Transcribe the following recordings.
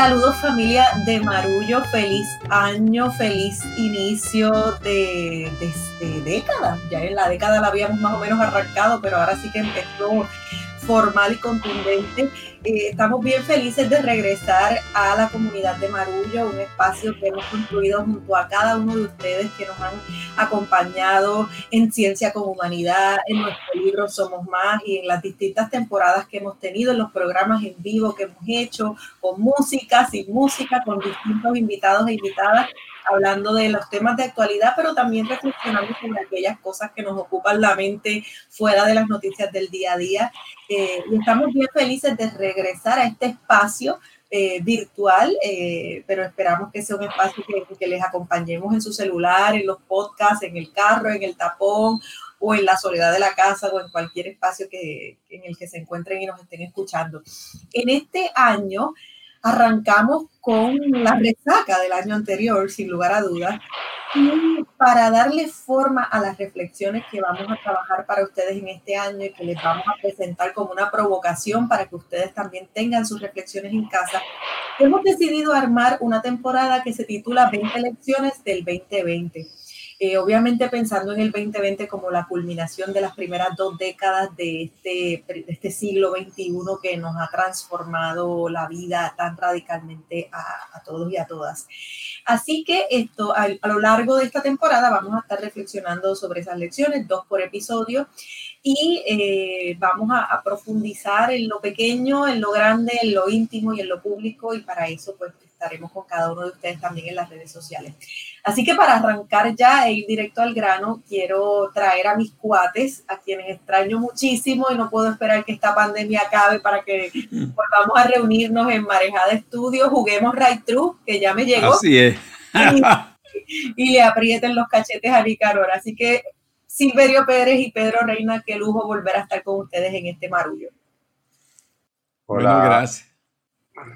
Saludos familia de Marullo, feliz año, feliz inicio de, de, década. Ya en la década la habíamos más o menos arrancado, pero ahora sí que empezó formal y contundente. Eh, estamos bien felices de regresar a la comunidad de Marullo, un espacio que hemos construido junto a cada uno de ustedes que nos han acompañado en Ciencia con Humanidad, en nuestro libro Somos Más y en las distintas temporadas que hemos tenido, en los programas en vivo que hemos hecho, con música, sin música, con distintos invitados e invitadas hablando de los temas de actualidad, pero también reflexionando sobre aquellas cosas que nos ocupan la mente fuera de las noticias del día a día. Eh, y estamos bien felices de regresar a este espacio eh, virtual, eh, pero esperamos que sea un espacio que, que, les acompañemos en su celular, en los podcasts, en el carro, en el tapón o en la soledad de la casa o en cualquier espacio que, en el que se encuentren y nos estén escuchando. En este año arrancamos con la resaca del año anterior, sin lugar a dudas, y para darle forma a las reflexiones que vamos a trabajar para ustedes en este año y que les vamos a presentar como una provocación para que ustedes también tengan sus reflexiones en casa, hemos decidido armar una temporada que se titula 20 lecciones del 2020. Eh, obviamente pensando en el 2020 como la culminación de las primeras dos décadas de este, de este siglo XXI que nos ha transformado la vida tan radicalmente a, a todos y a todas. Así que esto, a, lo largo de esta temporada vamos a estar reflexionando sobre esas lecciones, dos por episodio, y eh, vamos a, a profundizar en lo pequeño, en lo grande, en lo íntimo y en lo público, y para eso pues estaremos con cada uno de ustedes también en las redes sociales. Así que para arrancar ya e ir directo al grano, quiero traer a mis cuates, a quienes extraño muchísimo y no puedo esperar que esta pandemia acabe para que volvamos a reunirnos en Marejada Estudio, juguemos Right True, que ya me llegó. Así es. y, le aprieten los cachetes a Nicaror. Así que Silverio Pérez y Pedro Reina, qué lujo volver a estar con ustedes en este marullo. Hola. Bueno, gracias.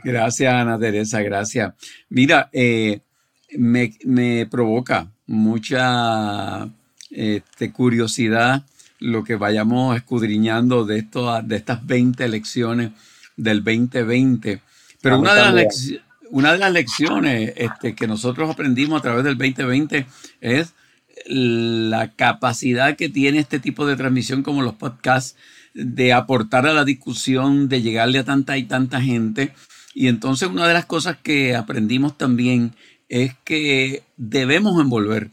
Gracias, Ana Teresa, gracias. Mira, eh, me, me, provoca mucha este, curiosidad lo que vayamos escudriñando de, esto, de estas 20 lecciones del 2020. Pero una de, las una de las lecciones este, que nosotros aprendimos a través del 2020 es la capacidad que tiene este tipo de transmisión como los podcasts de aportar a la discusión, de llegarle a tanta y tanta gente y entonces una de las cosas que aprendimos también es que debemos envolver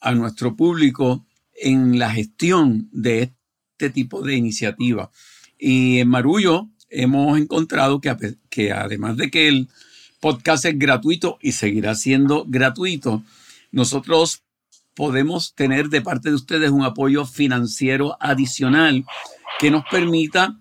a nuestro público en la gestión de este tipo de iniciativa. Y en Marullo hemos encontrado que, que además de que el podcast es gratuito y seguirá siendo gratuito, nosotros podemos tener de parte de ustedes un apoyo financiero adicional que nos permita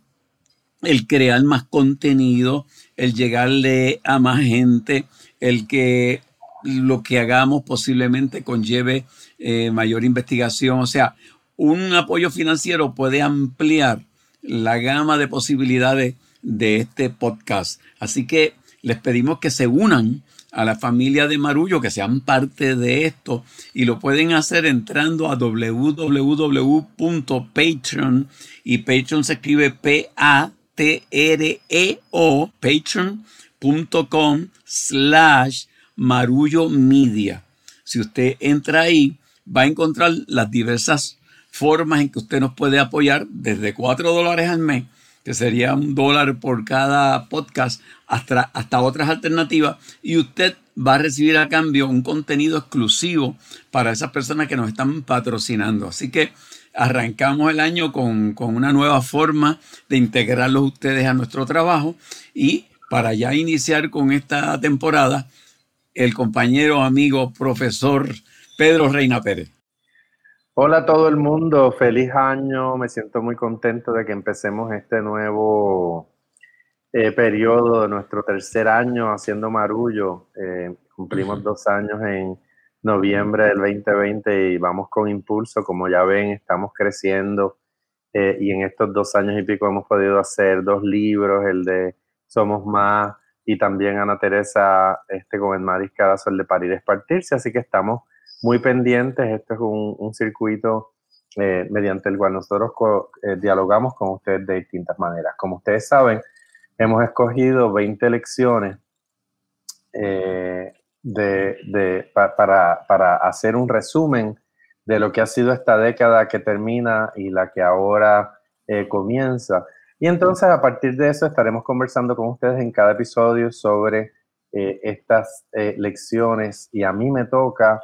el crear más contenido, el llegarle a más gente, el que lo que hagamos posiblemente conlleve eh, mayor investigación. O sea, un apoyo financiero puede ampliar la gama de posibilidades de este podcast. Así que les pedimos que se unan a la familia de Marullo, que sean parte de esto y lo pueden hacer entrando a www.patreon y Patreon se escribe P-A T-R-E-O, patreon.com slash marullo media. Si usted entra ahí, va a encontrar las diversas formas en que usted nos puede apoyar desde 4 dólares al mes, que sería un dólar por cada podcast, hasta, hasta otras alternativas, y usted va a recibir a cambio un contenido exclusivo para esas personas que nos están patrocinando. Así que arrancamos el año con, una nueva forma de integrarlos ustedes a nuestro trabajo y para ya iniciar con esta temporada, el compañero, amigo, profesor Pedro Reina Pérez. Hola a todo el mundo, feliz año, me siento muy contento de que empecemos este nuevo eh, periodo de nuestro tercer año haciendo marullo. Eh, cumplimos dos años en noviembre del 2020 y vamos con impulso. Como ya ven, estamos creciendo eh, y en estos dos años y pico hemos podido hacer dos libros, el de Somos Más y también Ana Teresa este, con el Mariscadazo, el de Parir es Partirse. Así que estamos muy pendientes. Este es un, un circuito eh, mediante el cual nosotros eh, dialogamos con ustedes de distintas maneras. Como ustedes saben, hemos escogido 20 lecciones eh, de, para, para hacer un resumen de lo que ha sido esta década que termina y la que ahora eh, comienza. Y entonces a partir de eso estaremos conversando con ustedes en cada episodio sobre eh, estas eh, lecciones y a mí me toca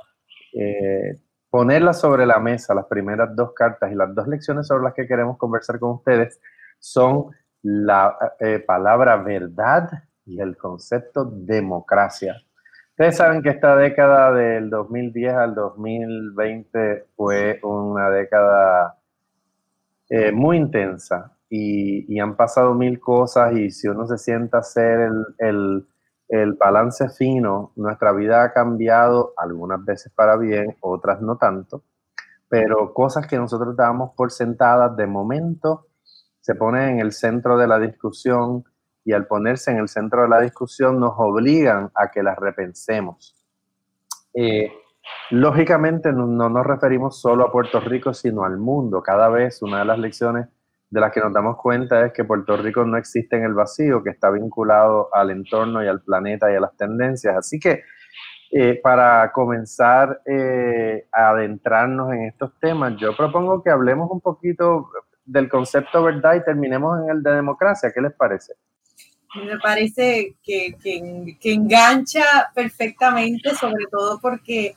ponerlas sobre la mesa, las primeras dos cartas y las dos lecciones sobre las que queremos conversar con ustedes son la palabra verdad y el concepto democracia. Ustedes saben que esta década del 2010 al 2020 fue una década eh, muy intensa y, han pasado mil cosas y si uno se sienta a hacer el, balance fino, nuestra vida ha cambiado algunas veces para bien, otras no tanto, pero cosas que nosotros dábamos por sentadas de momento se ponen en el centro de la discusión y al ponerse en el centro de la discusión nos obligan a que las repensemos. Eh, lógicamente no, nos referimos solo a Puerto Rico, sino al mundo. Cada vez una de las lecciones de las que nos damos cuenta es que Puerto Rico no existe en el vacío, que está vinculado al entorno y al planeta y a las tendencias. Así que eh, para comenzar eh, a adentrarnos en estos temas, yo propongo que hablemos un poquito del concepto verdad y terminemos en el de democracia. ¿Qué les parece? Me parece que, que, engancha perfectamente, sobre todo porque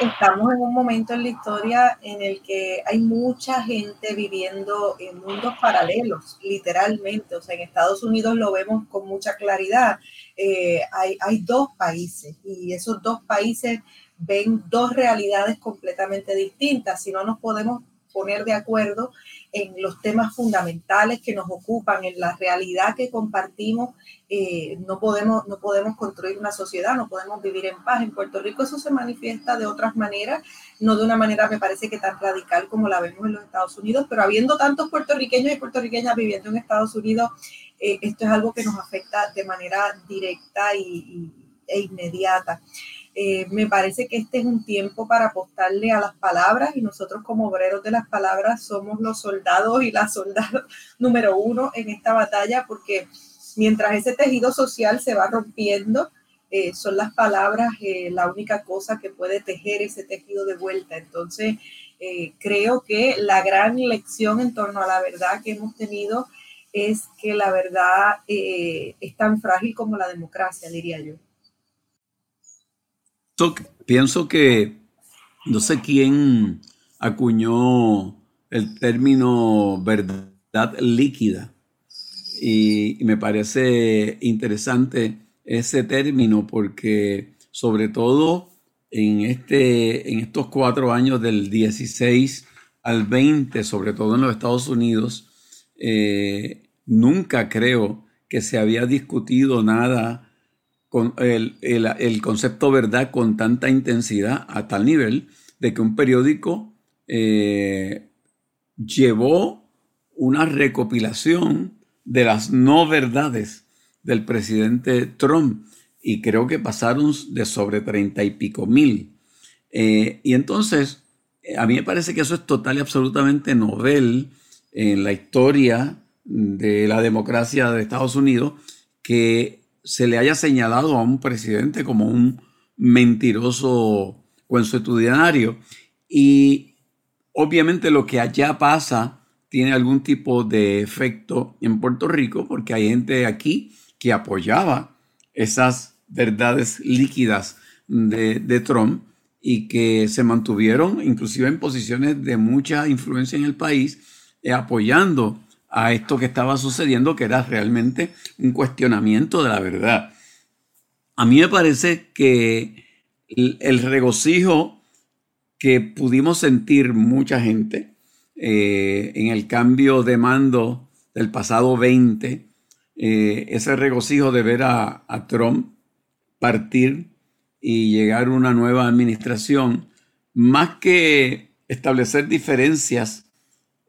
estamos en un momento en la historia en el que hay mucha gente viviendo en mundos paralelos, literalmente. O sea, en Estados Unidos lo vemos con mucha claridad. Eh, hay, hay dos países y esos dos países ven dos realidades completamente distintas. Si no nos podemos poner de acuerdo en los temas fundamentales que nos ocupan, en la realidad que compartimos, eh, no, podemos, no podemos construir una sociedad, no podemos vivir en paz. En Puerto Rico eso se manifiesta de otras maneras, no de una manera me parece que tan radical como la vemos en los Estados Unidos, pero habiendo tantos puertorriqueños y puertorriqueñas viviendo en Estados Unidos, eh, esto es algo que nos afecta de manera directa y, e inmediata. Eh, me parece que este es un tiempo para apostarle a las palabras y nosotros como obreros de las palabras somos los soldados y las soldadas número uno en esta batalla porque mientras ese tejido social se va rompiendo, eh, son las palabras eh, la única cosa que puede tejer ese tejido de vuelta. Entonces, creo que la gran lección en torno a la verdad que hemos tenido es que la verdad es tan frágil como la democracia, diría yo pienso que no sé quién acuñó el término verdad líquida. Y, me parece interesante ese término porque sobre todo en, este, en estos cuatro años del 16 al 20, sobre todo en los Estados Unidos, eh, nunca creo que se había discutido nada con el, el, concepto verdad con tanta intensidad a tal nivel de que un periódico eh, llevó una recopilación de las no verdades del presidente Trump y creo que pasaron de sobre treinta y pico mil. Eh, y entonces, eh, a mí me parece que eso es total y absolutamente novel en la historia de la democracia de Estados Unidos, que se le haya señalado a un presidente como un mentiroso consuetudinario. Y obviamente lo que allá pasa tiene algún tipo de efecto en Puerto Rico, porque hay gente aquí que apoyaba esas verdades líquidas de, Trump y que se mantuvieron inclusive en posiciones de mucha influencia en el país, eh, apoyando a esto que estaba sucediendo, que era realmente un cuestionamiento de la verdad. A mí me parece que el regocijo que pudimos sentir mucha gente eh, en el cambio de mando del pasado 20, eh, ese regocijo de ver a, Trump partir y llegar una nueva administración, más que establecer diferencias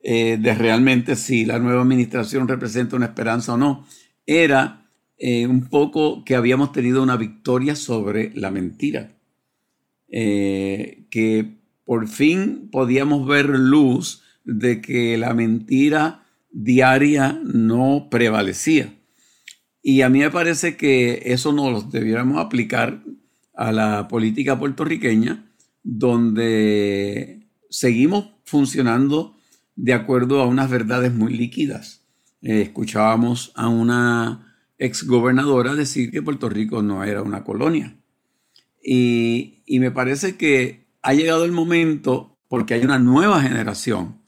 eh, de realmente si la nueva administración representa una esperanza o no, era eh, un poco que habíamos tenido una victoria sobre la mentira, eh, que por fin podíamos ver luz de que la mentira diaria no prevalecía. Y a mí me parece que eso nos lo debiéramos aplicar a la política puertorriqueña, donde seguimos funcionando de acuerdo a unas verdades muy líquidas. Eh, escuchábamos a una exgobernadora decir que Puerto Rico no era una colonia. Y, y me parece que ha llegado el momento, porque hay una nueva generación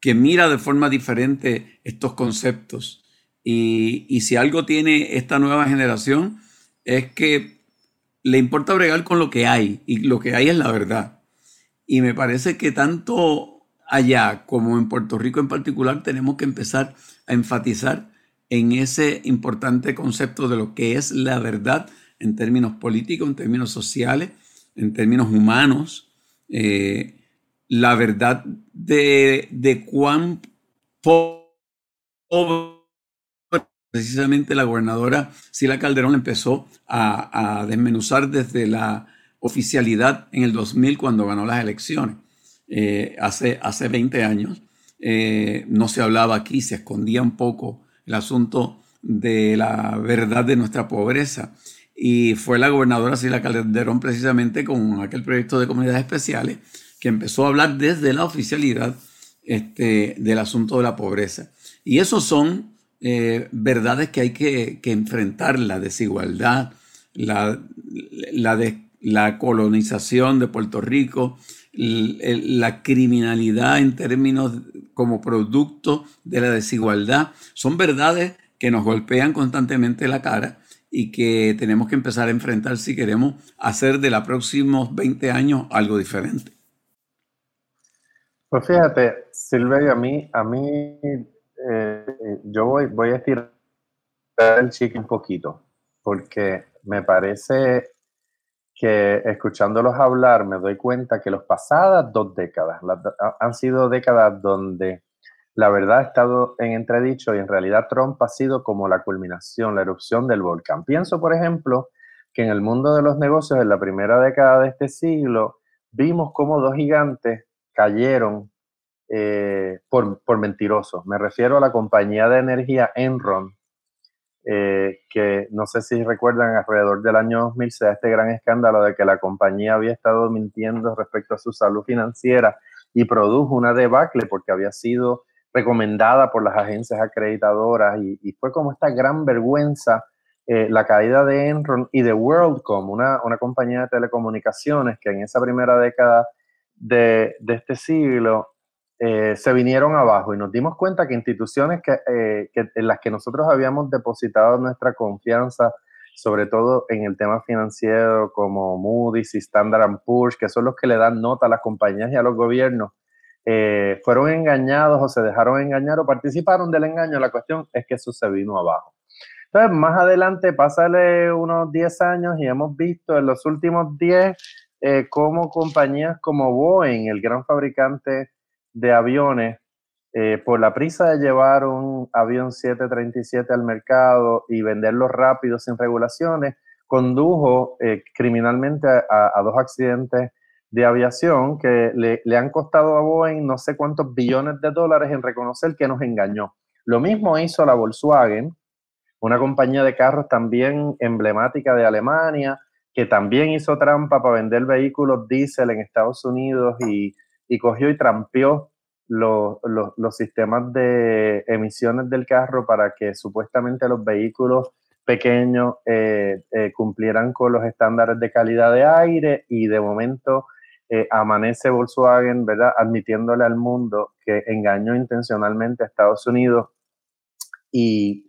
que mira de forma diferente estos conceptos. Y, y si algo tiene esta nueva generación es que le importa bregar con lo que hay y lo que hay es la verdad. Y me parece que tanto allá como en Puerto Rico en particular tenemos que empezar a enfatizar en ese importante concepto de lo que es la verdad en términos políticos, en términos sociales, en términos humanos, eh, la verdad de, de cuán pobre precisamente la gobernadora Sila Calderón empezó a, a, desmenuzar desde la oficialidad en el 2000 cuando ganó las elecciones, eh, hace, hace 20 años. Eh, no se hablaba aquí, se escondía un poco el asunto de la verdad de nuestra pobreza. Y fue la gobernadora Sila Calderón precisamente con aquel proyecto de comunidades especiales que empezó a hablar desde la oficialidad este, del asunto de la pobreza. Y esos son eh, verdades que hay que, enfrentar, la desigualdad, la, la, colonización de Puerto Rico, la criminalidad en términos como producto de la desigualdad, son verdades que nos golpean constantemente la cara y que tenemos que empezar a enfrentar si queremos hacer de los próximos 20 años algo diferente. Pues fíjate, Silvia, a mí, a mí eh, yo voy, voy a estirar el chique un poquito, porque me parece que escuchándolos hablar me doy cuenta que las pasadas dos décadas han sido décadas donde la verdad ha estado en entredicho y en realidad Trump ha sido como la culminación, la erupción del volcán. Pienso, por ejemplo, que en el mundo de los negocios en la primera década de este siglo vimos cómo dos gigantes cayeron eh, por, por, mentirosos. Me refiero a la compañía de energía Enron, eh, que no sé si recuerdan, alrededor del año 2000 se da este gran escándalo de que la compañía había estado mintiendo respecto a su salud financiera y produjo una debacle porque había sido recomendada por las agencias acreditadoras y, fue como esta gran vergüenza eh, la caída de Enron y de WorldCom, una, una, compañía de telecomunicaciones que en esa primera década de, de este siglo eh, se vinieron abajo y nos dimos cuenta que instituciones que, eh, que, en las que nosotros habíamos depositado nuestra confianza, sobre todo en el tema financiero como Moody's y Standard Poor's, que son los que le dan nota a las compañías y a los gobiernos, eh, fueron engañados o se dejaron engañar o participaron del engaño. La cuestión es que eso se vino abajo. Entonces, más adelante, pásale unos 10 años y hemos visto en los últimos 10 eh, cómo compañías como Boeing, el gran fabricante de aviones, eh, por la prisa de llevar un avión 737 al mercado y venderlo rápido sin regulaciones, condujo criminalmente a, dos accidentes de aviación que le, han costado a Boeing no sé cuántos billones de dólares en reconocer que nos engañó. Lo mismo hizo la Volkswagen, una compañía de carros también emblemática de Alemania, que también hizo trampa para vender vehículos diésel en Estados Unidos y, cogió y trampeó los, sistemas de emisiones del carro para que supuestamente los vehículos pequeños eh, eh, cumplieran con los estándares de calidad de aire y de momento eh, amanece Volkswagen, ¿verdad? Admitiéndole al mundo que engañó intencionalmente a Estados Unidos y,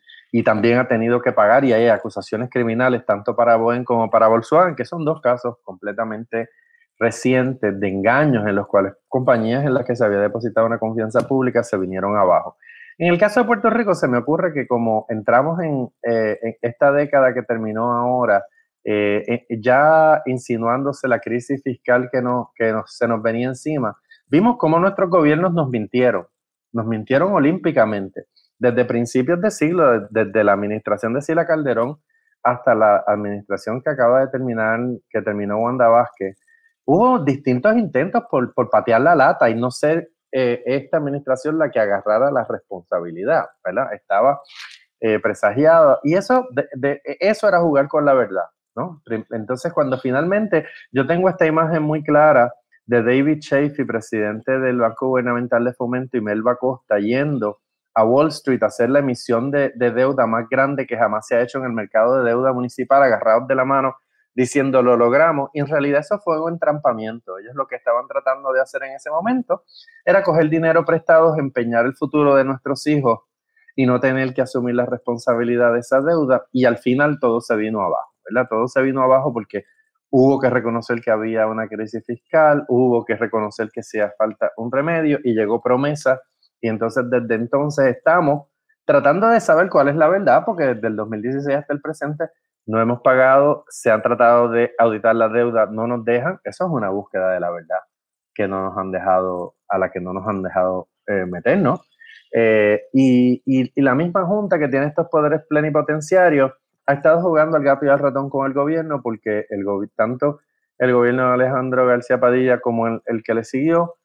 también ha tenido que pagar y hay acusaciones criminales tanto para Boeing como para Volkswagen, que son dos casos completamente recientes de engaños en los cuales compañías en las que se había depositado una confianza pública se vinieron abajo. En el caso de Puerto Rico se me ocurre que como entramos en, eh, en esta década que terminó ahora, eh, eh, ya insinuándose la crisis fiscal que, no, que se nos venía encima, vimos cómo nuestros gobiernos nos mintieron, nos mintieron olímpicamente. Desde principios de siglo, desde la administración de Sila Calderón hasta la administración que acaba de terminar, que terminó Wanda Vázquez, hubo distintos intentos por, por patear la lata y no ser eh, esta administración la que agarrara la responsabilidad, ¿verdad? Estaba eh, presagiado. Y eso, de, eso era jugar con la verdad, ¿no? Entonces, cuando finalmente yo tengo esta imagen muy clara de David Chafee, presidente del Banco Gubernamental de Fomento, y Melba Costa yendo a Wall Street a hacer la emisión de, de, deuda más grande que jamás se ha hecho en el mercado de deuda municipal, agarrados de la mano, diciendo lo logramos. Y en realidad eso fue un entrampamiento. Ellos lo que estaban tratando de hacer en ese momento era coger dinero prestado, empeñar el futuro de nuestros hijos y no tener que asumir la responsabilidad de esa deuda. Y al final todo se vino abajo, ¿verdad? Todo se vino abajo porque hubo que reconocer que había una crisis fiscal, hubo que reconocer que hacía falta un remedio y llegó promesa. Y entonces desde entonces estamos tratando de saber cuál es la verdad, porque desde el 2016 hasta el presente no hemos pagado, se han tratado de auditar la deuda, no nos dejan. Eso es una búsqueda de la verdad que no nos han dejado, a la que no nos han dejado eh, meternos. Eh, y, la misma junta que tiene estos poderes plenipotenciarios ha estado jugando al gato y al ratón con el gobierno porque el tanto el gobierno de Alejandro García Padilla como el, que le siguió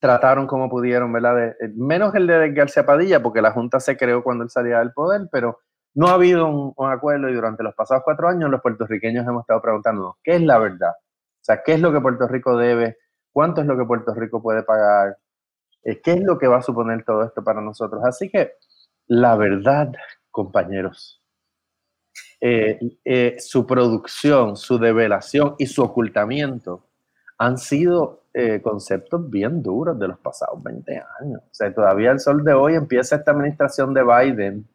trataron como pudieron, ¿verdad? menos el de García Padilla porque la junta se creó cuando él salía del poder, pero no ha habido un, acuerdo y durante los pasados cuatro años los puertorriqueños hemos estado preguntándonos, ¿qué es la verdad? O sea, ¿qué es lo que Puerto Rico debe? ¿Cuánto es lo que Puerto Rico puede pagar? Eh, ¿Qué es lo que va a suponer todo esto para nosotros? Así que la verdad, compañeros, eh, eh, su producción, su develación y su ocultamiento han sido conceptos bien duros de los pasados 20 años. O sea, todavía el sol de hoy empieza esta administración de Biden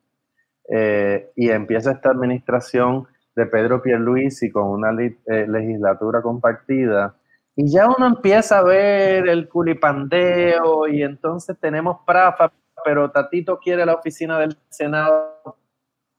y empieza esta administración de Pedro Pierluisi con una legislatura compartida y ya uno empieza a ver el culipandeo y entonces tenemos Prafa, pero Tatito quiere la oficina del Senado,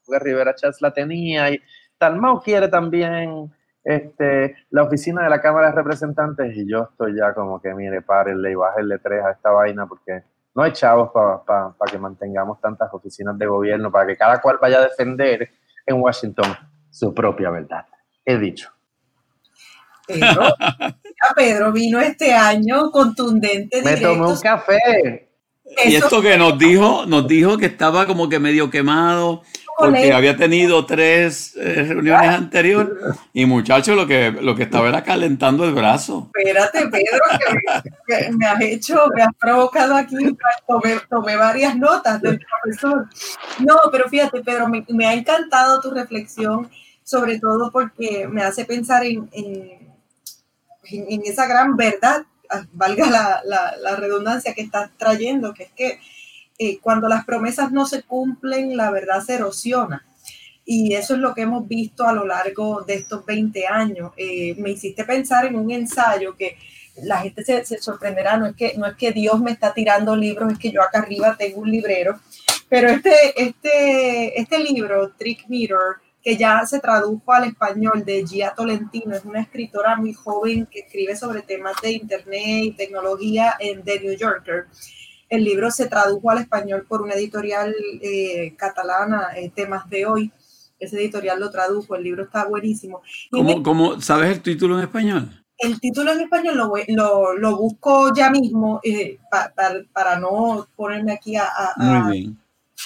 porque Rivera Chávez la tenía, y Talmao quiere también este, la oficina de la Cámara de Representantes, y yo estoy ya como que, mire, párenle y bájenle tres a esta vaina, porque no hay chavos para que mantengamos tantas oficinas de gobierno, para que cada cual vaya a defender en Washington su propia verdad. He dicho. Pedro, Pedro vino este año contundente. Me tomé un café. Y esto que nos dijo, nos dijo que estaba como que medio quemado porque había tenido tres eh, reuniones anteriores y muchacho lo que, lo que estaba era calentando el brazo. Espérate, Pedro, que me, has hecho, me has provocado aquí, tomé, varias notas del profesor. No, pero fíjate, Pedro, me, ha encantado tu reflexión, sobre todo porque me hace pensar en en, esa gran verdad, ah, valga la, redundancia que estás trayendo, que es que eh, cuando las promesas no se cumplen, la verdad se erosiona. Y eso es lo que hemos visto a lo largo de estos 20 años. Eh, me hiciste pensar en un ensayo que la gente se, se, sorprenderá, no es, que, no es que Dios me está tirando libros, es que yo acá arriba tengo un librero, pero este, este, este libro, Trick Mirror, que ya se tradujo al español de Gia Tolentino, es una escritora muy joven que escribe sobre temas de Internet y tecnología en The New Yorker. El libro se tradujo al español por una editorial eh, catalana, eh, Temas de Hoy. Ese editorial lo tradujo, el libro está buenísimo. ¿Cómo, sabes el título en español? El título en español lo, lo, busco ya mismo eh, para no ponerme aquí a, a, bien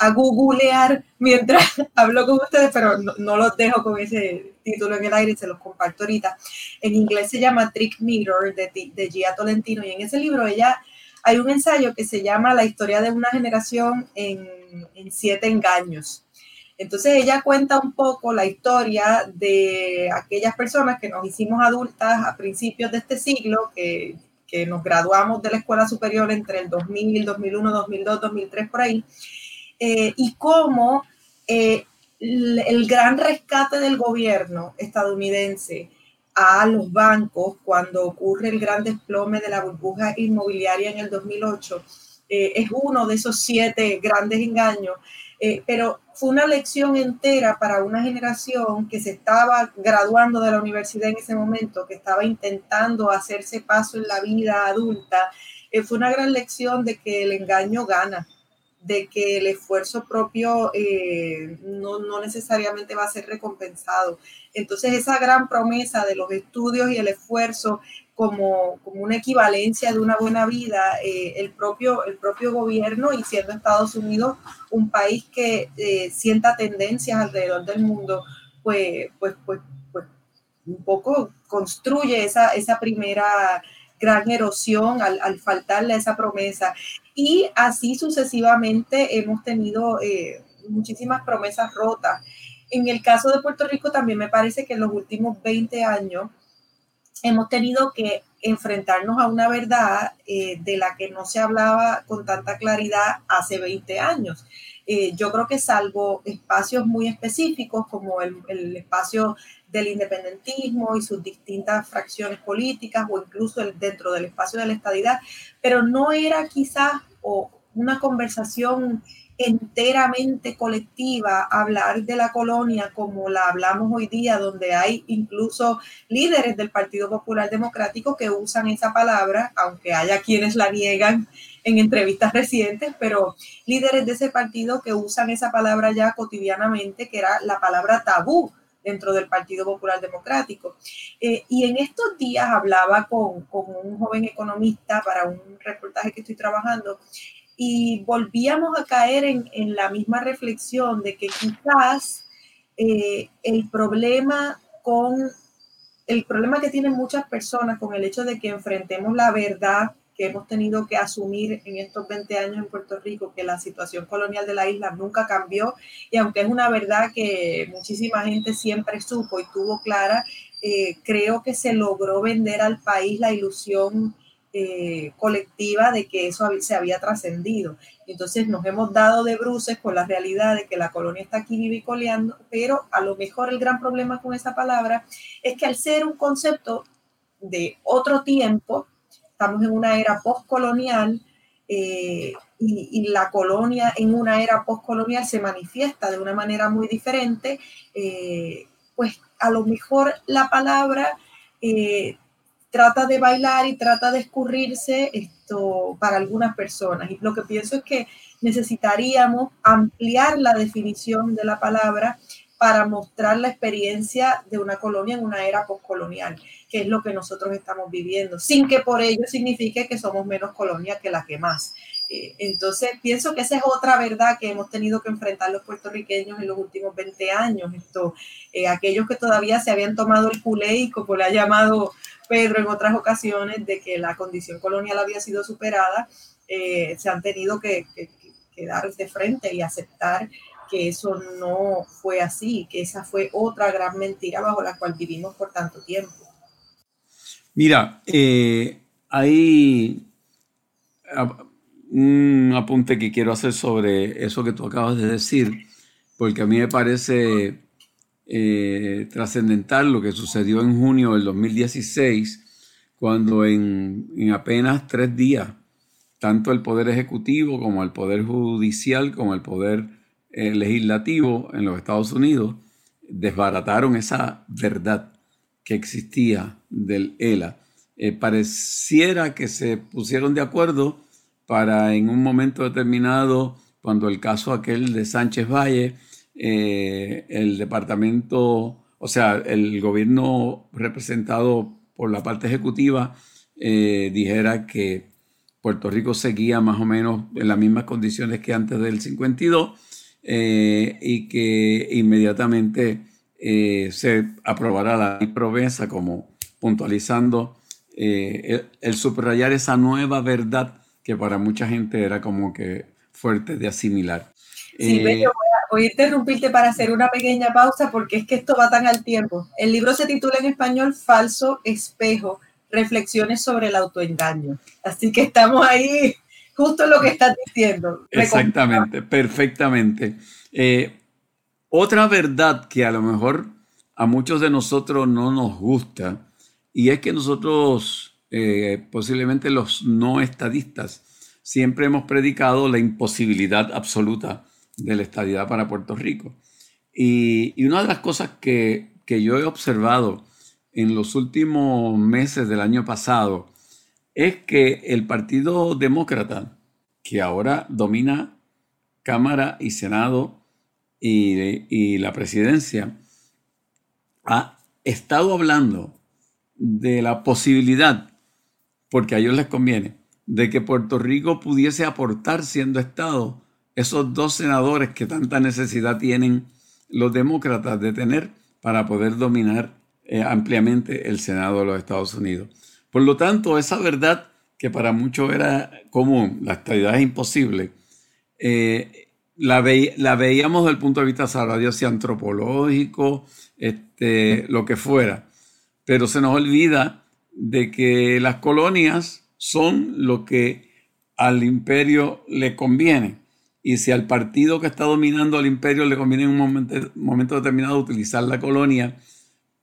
a googlear mientras hablo con ustedes, pero no, los dejo con ese título en el aire, se los comparto ahorita. En inglés se llama Trick Mirror de, de Gia Tolentino y en ese libro ella hay un ensayo que se llama La historia de una generación en, siete engaños. Entonces ella cuenta un poco la historia de aquellas personas que nos hicimos adultas a principios de este siglo, que, que nos graduamos de la escuela superior entre el 2000, 2001, 2002, 2003 por ahí, eh, y cómo eh, el, gran rescate del gobierno estadounidense a los bancos cuando ocurre el gran desplome de la burbuja inmobiliaria en el 2008 eh, es uno de esos siete grandes engaños, pero fue una lección entera para una generación que se estaba graduando de la universidad en ese momento, que estaba intentando hacerse paso en la vida adulta. fue una gran lección de que el engaño gana de que el esfuerzo propio eh, no, no, necesariamente va a ser recompensado. Entonces esa gran promesa de los estudios y el esfuerzo como, como una equivalencia de una buena vida, eh, el, propio, el propio gobierno y siendo Estados Unidos un país que eh, sienta tendencias alrededor del mundo, pues, pues, pues, pues un poco construye esa, esa primera gran erosión al, al, faltarle esa promesa. Y así sucesivamente hemos tenido eh, muchísimas promesas rotas. En el caso de Puerto Rico también me parece que en los últimos 20 años hemos tenido que enfrentarnos a una verdad eh, de la que no se hablaba con tanta claridad hace 20 años. Eh, yo creo que salvo espacios muy específicos como el, el, espacio del independentismo y sus distintas fracciones políticas o incluso el, dentro del espacio de la estadidad, pero no era quizás o una conversación enteramente colectiva, hablar de la colonia como la hablamos hoy día, donde hay incluso líderes del Partido Popular Democrático que usan esa palabra, aunque haya quienes la niegan en entrevistas recientes, pero líderes de ese partido que usan esa palabra ya cotidianamente, que era la palabra tabú dentro del Partido Popular Democrático. Eh, y en estos días hablaba con, un joven economista para un reportaje que estoy trabajando y volvíamos a caer en, en la misma reflexión de que quizás eh, el problema con el problema que tienen muchas personas con el hecho de que enfrentemos la verdad que hemos tenido que asumir en estos 20 años en Puerto Rico, que la situación colonial de la isla nunca cambió y aunque es una verdad que muchísima gente siempre supo y tuvo clara, eh, creo que se logró vender al país la ilusión eh, colectiva de que eso se había trascendido. Entonces nos hemos dado de bruces con la realidad de que la colonia está aquí vivicoleando, pero a lo mejor el gran problema con esa palabra es que al ser un concepto de otro tiempo, estamos en una era postcolonial eh, y, la colonia en una era postcolonial se manifiesta de una manera muy diferente, eh, pues a lo mejor la palabra eh, trata de bailar y trata de escurrirse esto para algunas personas. Y lo que pienso es que necesitaríamos ampliar la definición de la palabra para mostrar la experiencia de una colonia en una era postcolonial, que es lo que nosotros estamos viviendo, sin que por ello signifique que somos menos colonia que las que más. Eh, entonces, pienso que esa es otra verdad que hemos tenido que enfrentar los puertorriqueños en los últimos 20 años. Esto, eh, aquellos que todavía se habían tomado el culé y como le ha llamado Pedro en otras ocasiones, de que la condición colonial había sido superada, eh, se han tenido que, que, que, dar de frente y aceptar que eso no fue así, que esa fue otra gran mentira bajo la cual vivimos por tanto tiempo. Mira, eh, hay un apunte que quiero hacer sobre eso que tú acabas de decir, porque a mí me parece eh, trascendental lo que sucedió en junio del 2016, cuando en, en, apenas tres días, tanto el Poder Ejecutivo como el Poder Judicial, como el Poder eh, Legislativo en los Estados Unidos, desbarataron esa verdad que existía del ELA. Eh, pareciera que se pusieron de acuerdo para en un momento determinado, cuando el caso aquel de Sánchez Valle, eh, el departamento, o sea, el gobierno representado por la parte ejecutiva eh, dijera que Puerto Rico seguía más o menos en las mismas condiciones que antes del 52 eh, y que inmediatamente se aprobara la promesa como puntualizando el, el subrayar esa nueva verdad que para mucha gente era como que fuerte de asimilar. Sí, eh, yo voy, a, interrumpirte para hacer una pequeña pausa porque es que esto va tan al tiempo. El libro se titula en español Falso Espejo, Reflexiones sobre el autoengaño. Así que estamos ahí justo lo que estás diciendo. Exactamente, perfectamente. Eh, otra verdad que a lo mejor a muchos de nosotros no nos gusta y es que nosotros, eh, posiblemente los no estadistas, siempre hemos predicado la imposibilidad absoluta de la estadidad para Puerto Rico. Y, y una de las cosas que, que, yo he observado en los últimos meses del año pasado es que el Partido Demócrata, que ahora domina Cámara y Senado y, la presidencia, ha estado hablando de la posibilidad, porque a ellos les conviene, de que Puerto Rico pudiese aportar siendo Estado esos dos senadores que tanta necesidad tienen los demócratas de tener para poder dominar eh, ampliamente el Senado de los Estados Unidos. Por lo tanto, esa verdad que para muchos era común, la estabilidad es imposible, eh, la, veíamos desde el punto de vista, Dios, si antropológico, este, lo que fuera. Pero se nos olvida de que las colonias son lo que al imperio le conviene. Y si al partido que está dominando al imperio le conviene en un momento determinado utilizar la colonia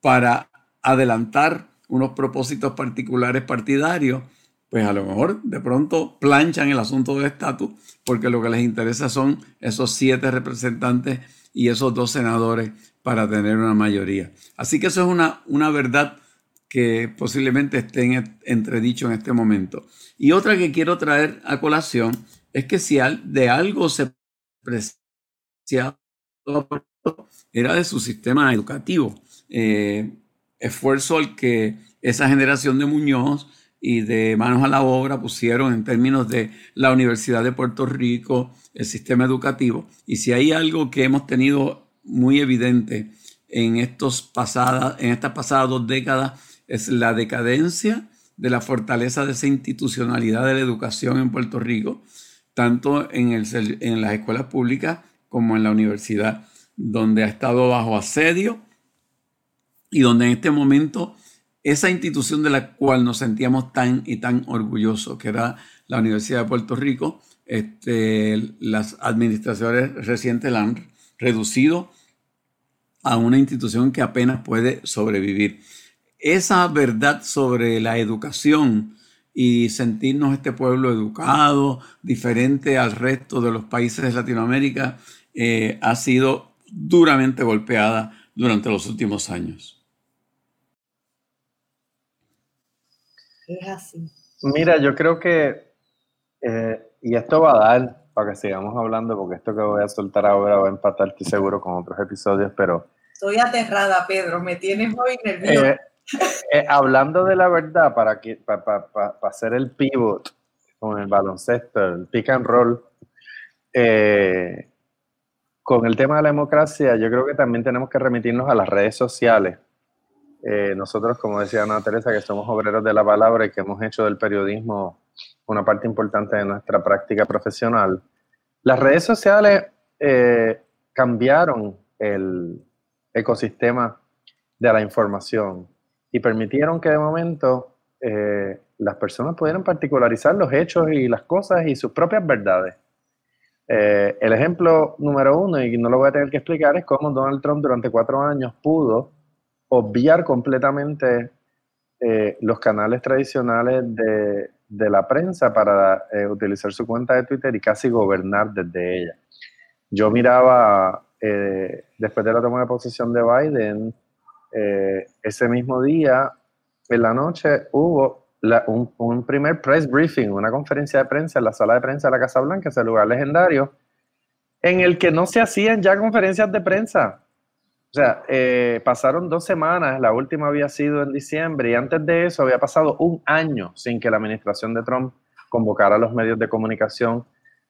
para adelantar unos propósitos particulares partidarios, pues a lo mejor de pronto planchan el asunto de estatus porque lo que les interesa son esos siete representantes y esos dos senadores para tener una mayoría. Así que eso es una, una verdad que posiblemente esté en entredicho en este momento. Y otra que quiero traer a colación es que si de algo se preciaba era de su sistema educativo. Eh, esfuerzo al que esa generación de Muñoz y de manos a la obra pusieron en términos de la Universidad de Puerto Rico, el sistema educativo. Y si hay algo que hemos tenido muy evidente en, estos pasadas, en estas pasadas dos décadas, es la decadencia de la fortaleza de esa institucionalidad de la educación en Puerto Rico, tanto en, el, en las escuelas públicas como en la universidad, donde ha estado bajo asedio y donde en este momento esa institución de la cual nos sentíamos tan y tan orgullosos, que era la Universidad de Puerto Rico, este, las administraciones recientes la han reducido a una institución que apenas puede sobrevivir. Esa verdad sobre la educación y sentirnos este pueblo educado, diferente al resto de los países de Latinoamérica, eh, ha sido duramente golpeada durante los últimos años. Es así. Mira, yo creo que, eh, y esto va a dar para que sigamos hablando, porque esto que voy a soltar ahora va a empatar, estoy seguro, con otros episodios, pero... Estoy aterrada, Pedro, me tienes muy nervioso. Eh, eh, hablando de la verdad, para, que, para, hacer el pivot con el baloncesto, el pick and roll, con el tema de la democracia, yo creo que también tenemos que remitirnos a las redes sociales eh, nosotros, como decía Ana Teresa, que somos obreros de la palabra y que hemos hecho del periodismo una parte importante de nuestra práctica profesional, las redes sociales eh, cambiaron el ecosistema de la información y permitieron que de momento eh, las personas pudieran particularizar los hechos y las cosas y sus propias verdades. el ejemplo número uno, y no lo voy a tener que explicar, es cómo Donald Trump durante cuatro años pudo obviar completamente eh, los canales tradicionales de, la prensa para eh, utilizar su cuenta de Twitter y casi gobernar desde ella. Yo miraba, eh, después de la toma de posición de Biden, ese mismo día, en la noche, hubo un, un, primer press briefing, una conferencia de prensa en la sala de prensa de la Casa Blanca, ese lugar legendario, en el que no se hacían ya conferencias de prensa o sea, eh, pasaron dos semanas, la última había sido en diciembre y antes de eso había pasado un año sin que la administración de Trump convocara a los medios de comunicación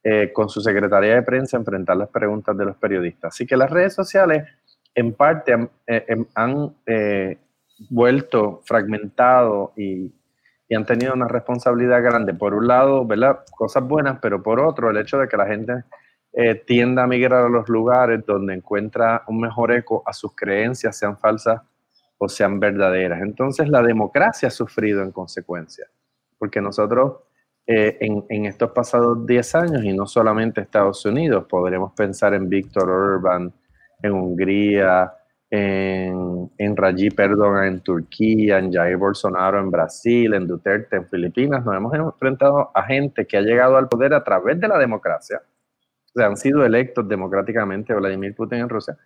eh, con su secretaría de prensa a enfrentar las preguntas de los periodistas. Así que las redes sociales en parte han, eh, em, vuelto fragmentado y, y, han tenido una responsabilidad grande. Por un lado, ¿verdad? Cosas buenas, pero por otro, el hecho de que la gente eh, tiende a migrar a los lugares donde encuentra un mejor eco a sus creencias, sean falsas o sean verdaderas. Entonces la democracia ha sufrido en consecuencia, porque nosotros eh, en, estos pasados 10 años, y no solamente Estados Unidos, podremos pensar en Víctor Orban en Hungría, en, en Rajiv Erdogan en Turquía, en Jair Bolsonaro en Brasil, en Duterte en Filipinas, nos hemos enfrentado a gente que ha llegado al poder a través de la democracia, han sido electos democráticamente Vladimir Putin en Rusia,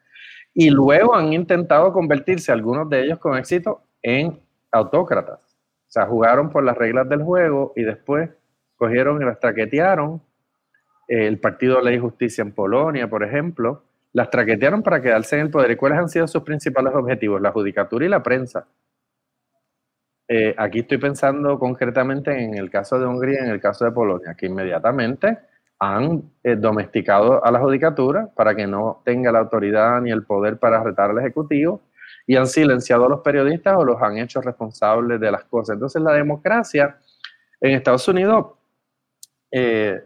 y luego han intentado convertirse, algunos de ellos con éxito, en autócratas. O sea, jugaron por las reglas del juego y después cogieron y las traquetearon. El Partido Ley y Justicia en Polonia, por ejemplo, las traquetearon para quedarse en el poder. ¿Y cuáles han sido sus principales objetivos? La judicatura y la prensa. eh, aquí estoy pensando concretamente en el caso de Hungría, en el caso de Polonia, que inmediatamente han eh, domesticado a la judicatura para que no tenga la autoridad ni el poder para retar al Ejecutivo y han silenciado a los periodistas o los han hecho responsables de las cosas. Entonces la democracia en Estados Unidos, eh,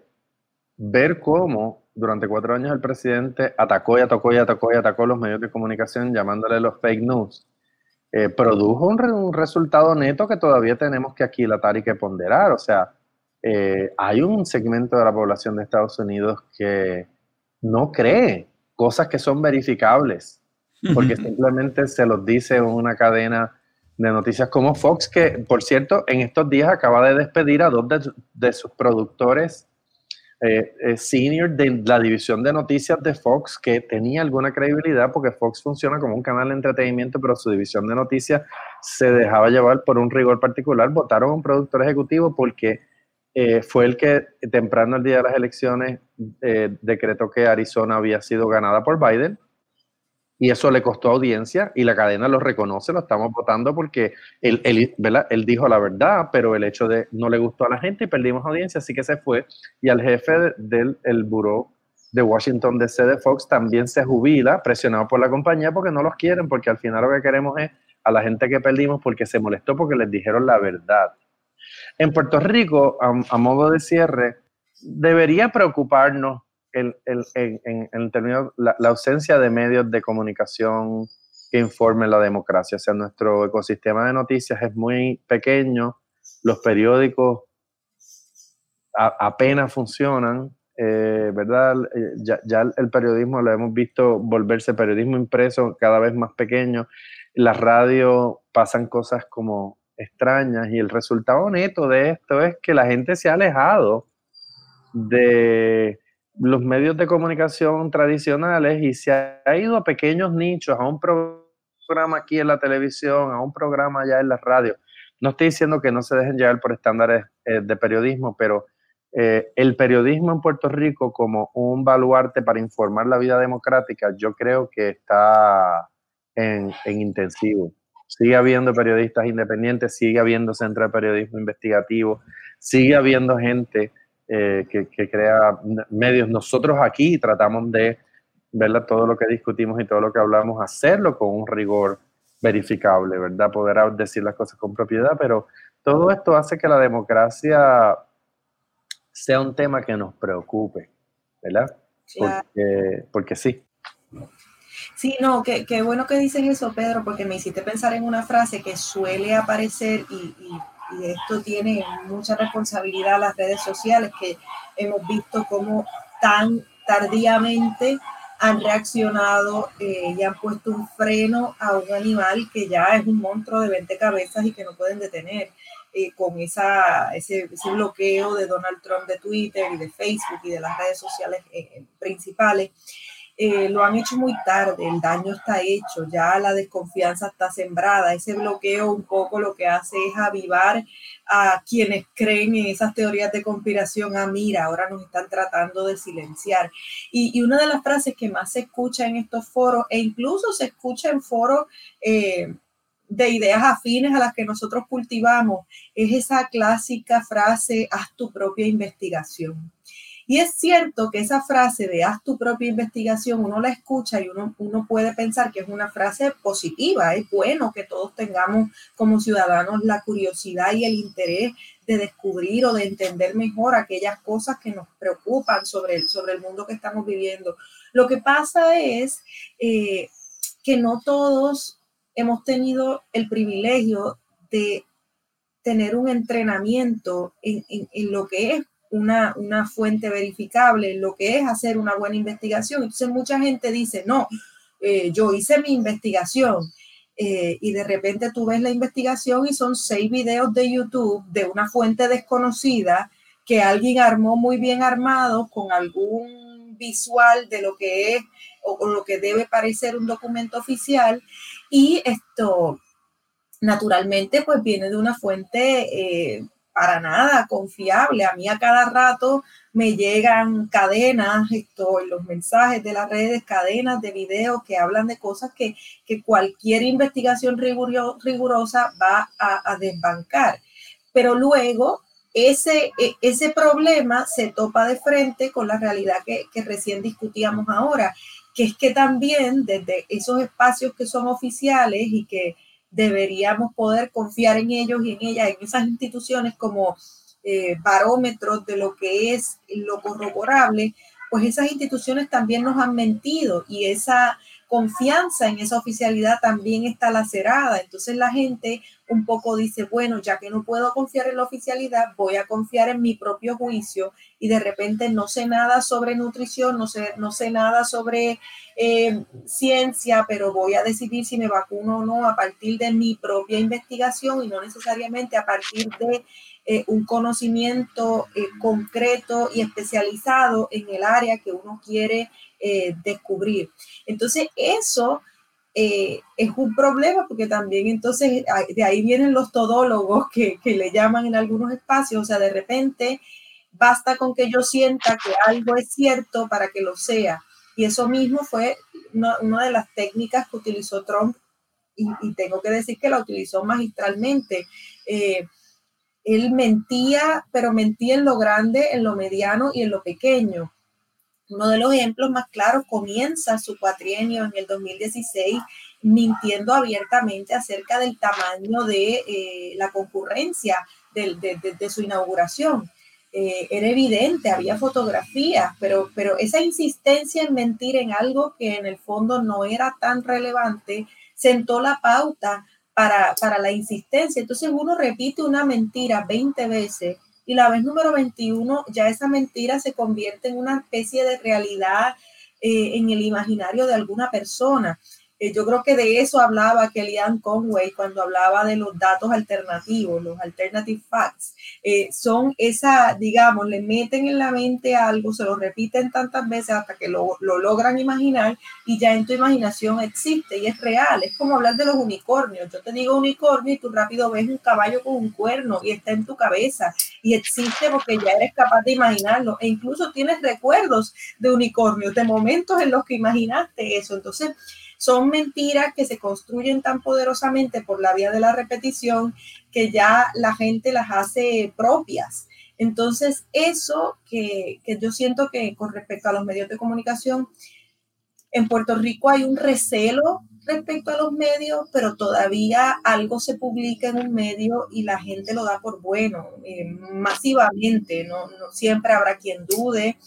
ver cómo durante cuatro años el presidente atacó y atacó y atacó y atacó los medios de comunicación llamándole los fake news, eh, produjo un, un, resultado neto que todavía tenemos que aquilatar y que ponderar. O sea, eh, hay un segmento de la población de Estados Unidos que no cree cosas que son verificables, porque simplemente se los dice una cadena de noticias como Fox, que por cierto en estos días acaba de despedir a dos de, sus productores eh, eh, senior de la división de noticias de Fox, que tenía alguna credibilidad porque Fox funciona como un canal de entretenimiento, pero su división de noticias se dejaba llevar por un rigor particular. Votaron a un productor ejecutivo porque eh, fue el que temprano el día de las elecciones eh, decretó que Arizona había sido ganada por Biden y eso le costó audiencia y la cadena lo reconoce, lo estamos votando porque él, él, dijo la verdad, pero el hecho de no le gustó a la gente y perdimos audiencia, así que se fue y al jefe del el buró de Washington DC de Fox también se jubila, presionado por la compañía porque no los quieren, porque al final lo que queremos es a la gente que perdimos porque se molestó porque les dijeron la verdad. En Puerto Rico, a, modo de cierre, debería preocuparnos en, términos la, la, ausencia de medios de comunicación que informen la democracia. O sea, nuestro ecosistema de noticias es muy pequeño, los periódicos apenas funcionan, eh, ¿verdad? Eh, ya, ya, el periodismo lo hemos visto volverse periodismo impreso cada vez más pequeño. La radio pasan cosas como extrañas y el resultado neto de esto es que la gente se ha alejado de los medios de comunicación tradicionales y se ha ido a pequeños nichos, a un programa aquí en la televisión, a un programa allá en la radio. No estoy diciendo que no se dejen llevar por estándares eh, de periodismo, pero eh, el periodismo en Puerto Rico como un baluarte para informar la vida democrática, yo creo que está en intensivo. Sigue habiendo periodistas independientes, sigue habiendo centro de periodismo investigativo, sigue habiendo gente eh, que, crea medios. Nosotros aquí tratamos de ver todo lo que discutimos y todo lo que hablamos, hacerlo con un rigor verificable, ¿verdad? Poder decir las cosas con propiedad, pero todo esto hace que la democracia sea un tema que nos preocupe, ¿verdad? Porque, porque sí. Sí, no, qué, bueno que dices eso, Pedro, porque me hiciste pensar en una frase que suele aparecer y, esto tiene mucha responsabilidad las redes sociales, que hemos visto cómo tan tardíamente han reaccionado eh, y han puesto un freno a un animal que ya es un monstruo de 20 cabezas y que no pueden detener. Eh, con esa, ese, bloqueo de Donald Trump de Twitter y de Facebook y de las redes sociales eh, principales. Eh, lo han hecho muy tarde, el daño está hecho, ya la desconfianza está sembrada, ese bloqueo un poco lo que hace es avivar a quienes creen en esas teorías de conspiración, a ah, mira, ahora nos están tratando de silenciar. Y, una de las frases que más se escucha en estos foros, e incluso se escucha en foros eh, de ideas afines a las que nosotros cultivamos, es esa clásica frase, haz tu propia investigación. Y es cierto que esa frase de haz tu propia investigación, uno la escucha y uno, uno puede pensar que es una frase positiva. Es bueno que todos tengamos como ciudadanos la curiosidad y el interés de descubrir o de entender mejor aquellas cosas que nos preocupan sobre el, sobre el mundo que estamos viviendo. Lo que pasa es eh, que no todos hemos tenido el privilegio de tener un entrenamiento en, en, lo que es una, fuente verificable, lo que es hacer una buena investigación. Entonces mucha gente dice, no, eh, yo hice mi investigación eh, y de repente tú ves la investigación y son seis videos de YouTube de una fuente desconocida que alguien armó muy bien armado con algún visual de lo que es o, lo que debe parecer un documento oficial y esto naturalmente pues viene de una fuente eh, para nada confiable. A mí a cada rato me llegan cadenas, esto, los mensajes de las redes, cadenas de videos que hablan de cosas que, cualquier investigación rigurosa va a, desbancar. Pero luego ese, e, ese problema se topa de frente con la realidad que, que recién discutíamos ahora, que es que también desde esos espacios que son oficiales y que deberíamos poder confiar en ellos y en ellas, en esas instituciones como eh, barómetros de lo que es lo corroborable, pues esas instituciones también nos han mentido y esa confianza en esa oficialidad también está lacerada. Entonces la gente un poco dice, bueno, ya que no puedo confiar en la oficialidad, voy a confiar en mi propio juicio y de repente no sé nada sobre nutrición, no sé, no sé nada sobre eh, ciencia, pero voy a decidir si me vacuno o no a partir de mi propia investigación y no necesariamente a partir de eh, un conocimiento eh, concreto y especializado en el área que uno quiere eh, descubrir. Entonces, eso es un problema porque también entonces de ahí vienen los todólogos que, que le llaman en algunos espacios, o sea, de repente basta con que yo sienta que algo es cierto para que lo sea. Y eso mismo fue una, de las técnicas que utilizó Trump y, tengo que decir que la utilizó magistralmente. Él mentía, pero mentía en lo grande, en lo mediano y en lo pequeño. Uno de los ejemplos más claros comienza su cuatrienio en el 2016 mintiendo abiertamente acerca del tamaño de eh, la concurrencia de, su inauguración. Eh, era evidente, había fotografías, pero, pero esa insistencia en mentir en algo que en el fondo no era tan relevante sentó la pauta para, la insistencia. Entonces uno repite una mentira 20 veces y la vez número 21 ya esa mentira se convierte en una especie de realidad eh, en el imaginario de alguna persona. Eh, yo creo que de eso hablaba Kellyanne Conway cuando hablaba de los datos alternativos, los alternative facts. Eh, son esa, digamos, le meten en la mente algo, se lo repiten tantas veces hasta que lo, lo, logran imaginar y ya en tu imaginación existe y es real. Es como hablar de los unicornios. Yo te digo unicornio y tú rápido ves un caballo con un cuerno y está en tu cabeza y existe porque ya eres capaz de imaginarlo e incluso tienes recuerdos de unicornios, de momentos en los que imaginaste eso. Entonces, son mentiras que se construyen tan poderosamente por la vía de la repetición que ya la gente las hace propias. Entonces, eso que, yo siento que con respecto a los medios de comunicación, en Puerto Rico hay un recelo respecto a los medios, pero todavía algo se publica en un medio y la gente lo da por bueno, eh, masivamente, no, no, siempre habrá quien dude,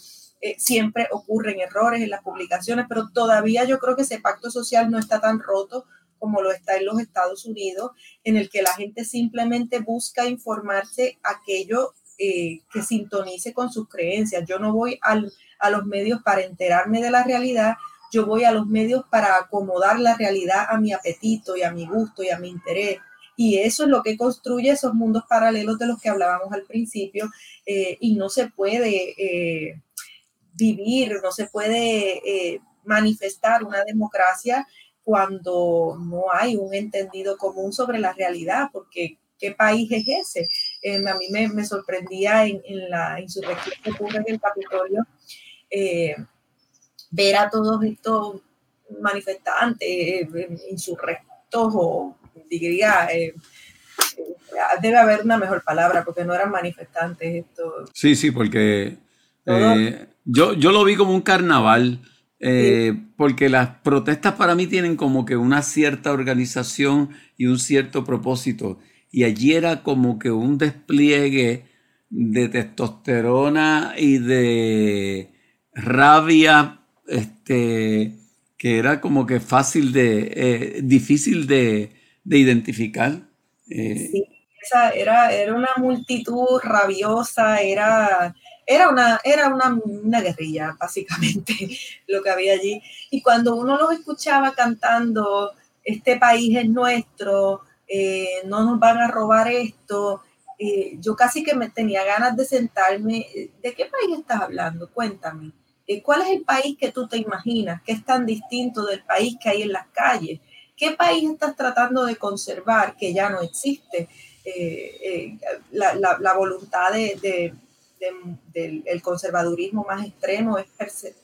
eh, siempre ocurren errores en las publicaciones, pero todavía yo creo que ese pacto social no está tan roto como lo está en los Estados Unidos, en el que la gente simplemente busca informarse aquello eh, que sintonice con sus creencias. Yo no voy a los medios para enterarme de la realidad, yo voy a los medios para acomodar la realidad a mi apetito y a mi gusto y a mi interés. Y eso es lo que construye esos mundos paralelos de los que hablábamos al principio eh, y no se puede vivir, no se puede eh, manifestar una democracia cuando no hay un entendido común sobre la realidad, porque ¿qué país es ese? Eh, a mí me, sorprendía en, la insurrección que ocurre en el Capitolio eh, ver a todos estos manifestantes, insurrectos o diría, debe haber una mejor palabra porque no eran manifestantes. Esto. Sí, sí, porque yo, yo lo vi como un carnaval, eh, porque las protestas para mí tienen como que una cierta organización y un cierto propósito. Y allí era como que un despliegue de testosterona y de rabia, este, que era como que fácil de, eh, difícil de, identificar. Eh. sí, esa era, era una multitud rabiosa, era era una, era una, guerrilla, básicamente, lo que había allí. Y cuando uno los escuchaba cantando, este país es nuestro, eh, no nos van a robar esto, eh, yo casi que me tenía ganas de sentarme. ¿De qué país estás hablando? Cuéntame. Eh, ¿Cuál es el país que tú te imaginas que es tan distinto del país que hay en las calles? ¿Qué país estás tratando de conservar que ya no existe? la, voluntad de, del conservadurismo más extremo es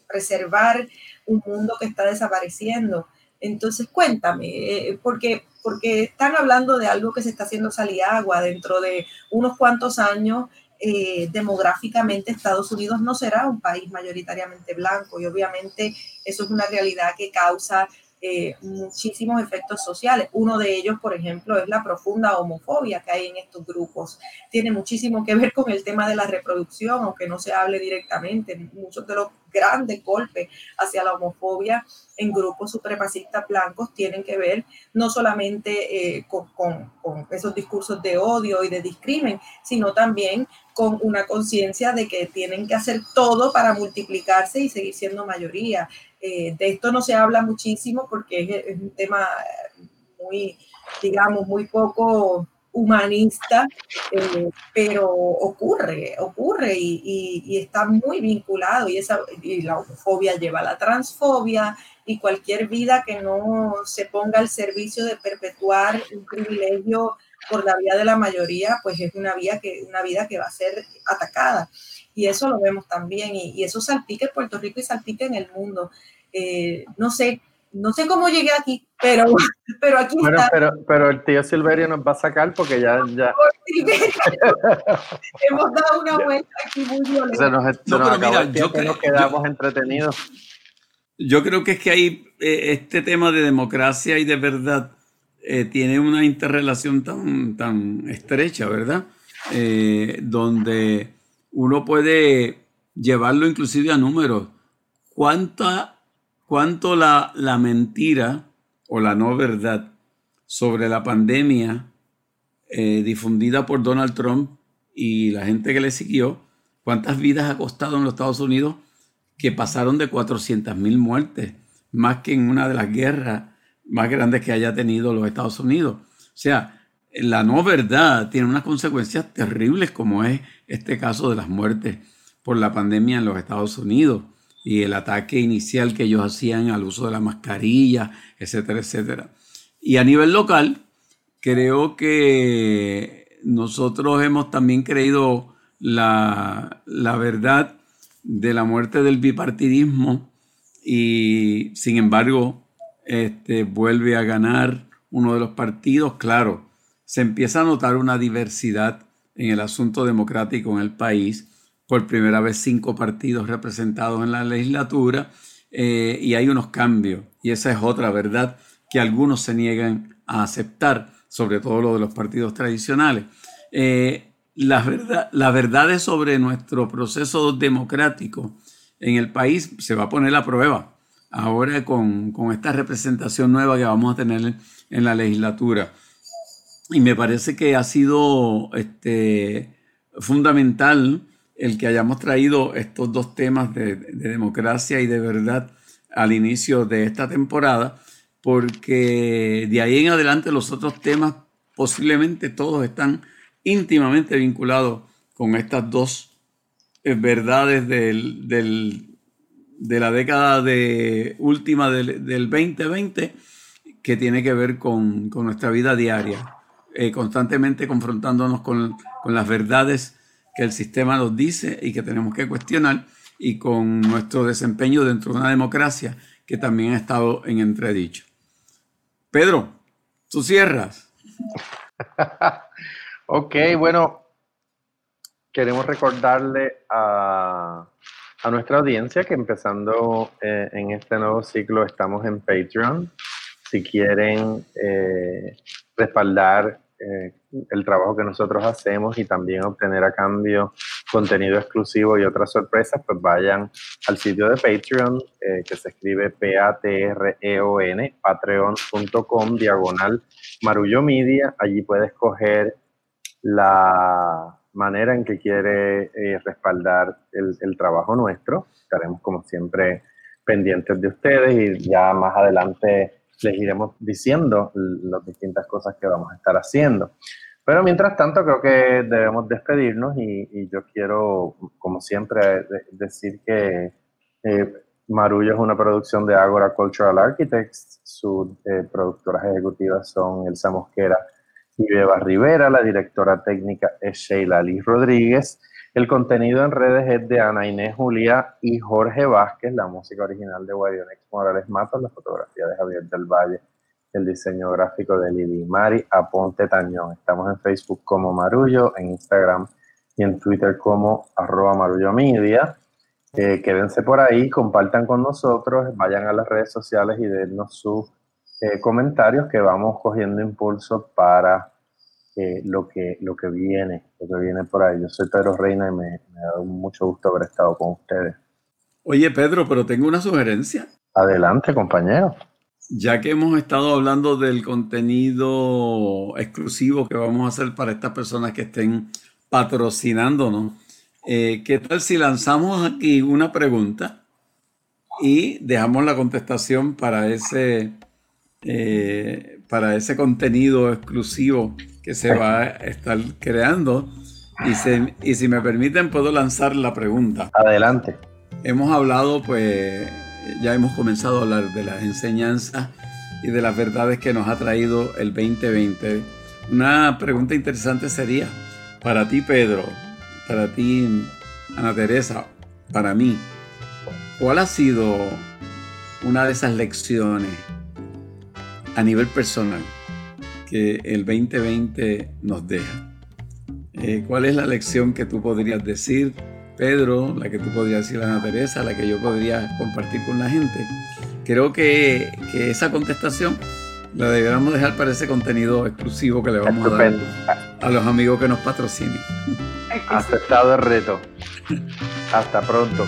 preservar un mundo que está desapareciendo. Entonces, cuéntame, porque, porque están hablando de algo que se está haciendo salir agua dentro de unos cuantos años eh, demográficamente Estados Unidos no será un país mayoritariamente blanco y obviamente eso es una realidad que causa eh, muchísimos efectos sociales. Uno de ellos, por ejemplo, es la profunda homofobia que hay en estos grupos. Tiene muchísimo que ver con el tema de la reproducción, aunque no se hable directamente. Muchos de los grandes golpes hacia la homofobia en grupos supremacistas blancos tienen que ver no solamente eh, con, esos discursos de odio y de discrimen, sino también con una conciencia de que tienen que hacer todo para multiplicarse y seguir siendo mayoría. Eh, de esto no se habla muchísimo porque es, un tema muy, digamos, muy poco humanista, eh, pero ocurre, ocurre y, está muy vinculado y, esa, y la homofobia lleva a la transfobia y cualquier vida que no se ponga al servicio de perpetuar un privilegio por la vía de la mayoría, pues es una, vía que, una vida que va a ser atacada. Y eso lo vemos también, y, y eso salpica en Puerto Rico y salpica en el mundo. Eh, no sé, no sé cómo llegué aquí, pero, pero aquí está. Pero, pero el tío Silverio nos va a sacar porque ya... ya... Hemos dado una vuelta aquí muy violenta. no, pero mira, yo creo, nos quedamos entretenidos. Yo creo que es que hay eh, este tema de democracia y de verdad eh, tiene una interrelación tan, tan estrecha, ¿verdad? donde uno puede llevarlo inclusive a números. ¿Cuánta cuánto la, la mentira o la no verdad sobre la pandemia eh, difundida por Donald Trump y la gente que le siguió, cuántas vidas ha costado en los Estados Unidos que pasaron de 400 mil muertes, más que en una de las guerras más grandes que haya tenido los Estados Unidos. O sea, la no verdad tiene unas consecuencias terribles como es este caso de las muertes por la pandemia en los Estados Unidos y el ataque inicial que ellos hacían al uso de la mascarilla, etcétera, etcétera. Y a nivel local, creo que nosotros hemos también creído la, verdad de la muerte del bipartidismo y sin embargo este, vuelve a ganar uno de los partidos. Claro, se empieza a notar una diversidad en el asunto democrático en el país por primera vez cinco partidos representados en la legislatura eh, y hay unos cambios. Y esa es otra verdad que algunos se niegan a aceptar, sobre todo lo de los partidos tradicionales. Eh, las, verdades sobre nuestro proceso democrático en el país se va a poner a prueba ahora con, con esta representación nueva que vamos a tener en la legislatura. Y me parece que ha sido este, fundamental el que hayamos traído estos dos temas de, democracia y de verdad al inicio de esta temporada, porque de ahí en adelante los otros temas posiblemente todos están íntimamente vinculados con estas dos eh, verdades del, de la década de, última del, 2020 que tiene que ver con, nuestra vida diaria, eh, constantemente confrontándonos con, con las verdades que el sistema nos dice y que tenemos que cuestionar y con nuestro desempeño dentro de una democracia que también ha estado en entredicho. Pedro, tú cierras. ok, bueno, queremos recordarle a, nuestra audiencia que empezando eh, en este nuevo ciclo estamos en Patreon. Si quieren eh, respaldar eh, el trabajo que nosotros hacemos y también obtener a cambio contenido exclusivo y otras sorpresas, pues vayan al sitio de Patreon eh, que se escribe P-A-T-R-E-O-N, patreon.com, diagonal Marullo Media. Allí puedes escoger la manera en que quiere eh, respaldar el trabajo nuestro. Estaremos como siempre pendientes de ustedes y ya más adelante les iremos diciendo las distintas cosas que vamos a estar haciendo. Pero mientras tanto, creo que debemos despedirnos y, yo quiero, como siempre, decir que eh, Marullo es una producción de Agora Cultural Architects. Sus eh, productoras ejecutivas son Elsa Mosquera y Beba Rivera. La directora técnica es Sheila Liz Rodríguez. El contenido en redes es de Ana Inés Julia y Jorge Vázquez. La música original de Guadionex Morales Matos. La fotografía de Javier del Valle. El diseño gráfico de Lili Mari Aponte Tañón. Estamos en Facebook como Marullo, en Instagram y en Twitter como arroba Marullo Media. Eh, quédense por ahí, compartan con nosotros, vayan a las redes sociales y dennos sus eh, comentarios que vamos cogiendo impulso para eh, lo, que, lo que viene, lo que viene por ahí. Yo soy Pedro Reina y me, me da mucho gusto haber estado con ustedes. Oye Pedro, pero tengo una sugerencia. Adelante, compañero. Ya que hemos estado hablando del contenido exclusivo que vamos a hacer para estas personas que estén patrocinándonos, eh, ¿qué tal si lanzamos aquí una pregunta y dejamos la contestación para ese, eh, para ese contenido exclusivo que se va a estar creando? Y, y si me permiten, puedo lanzar la pregunta. Adelante. Hemos hablado, pues, ya hemos comenzado a hablar de las enseñanzas y de las verdades que nos ha traído el 2020. Una pregunta interesante sería, para ti, Pedro, para ti, Ana Teresa, para mí, ¿cuál ha sido una de esas lecciones a nivel personal que el 2020 nos deja? Eh, ¿Cuál es la lección que tú podrías decir, Pedro, la que tú podrías decir a Ana Teresa, la que yo podría compartir con la gente? Creo que, que esa contestación la deberíamos dejar para ese contenido exclusivo que le vamos a dar a los amigos que nos patrocinen. Aceptado el reto. Hasta pronto.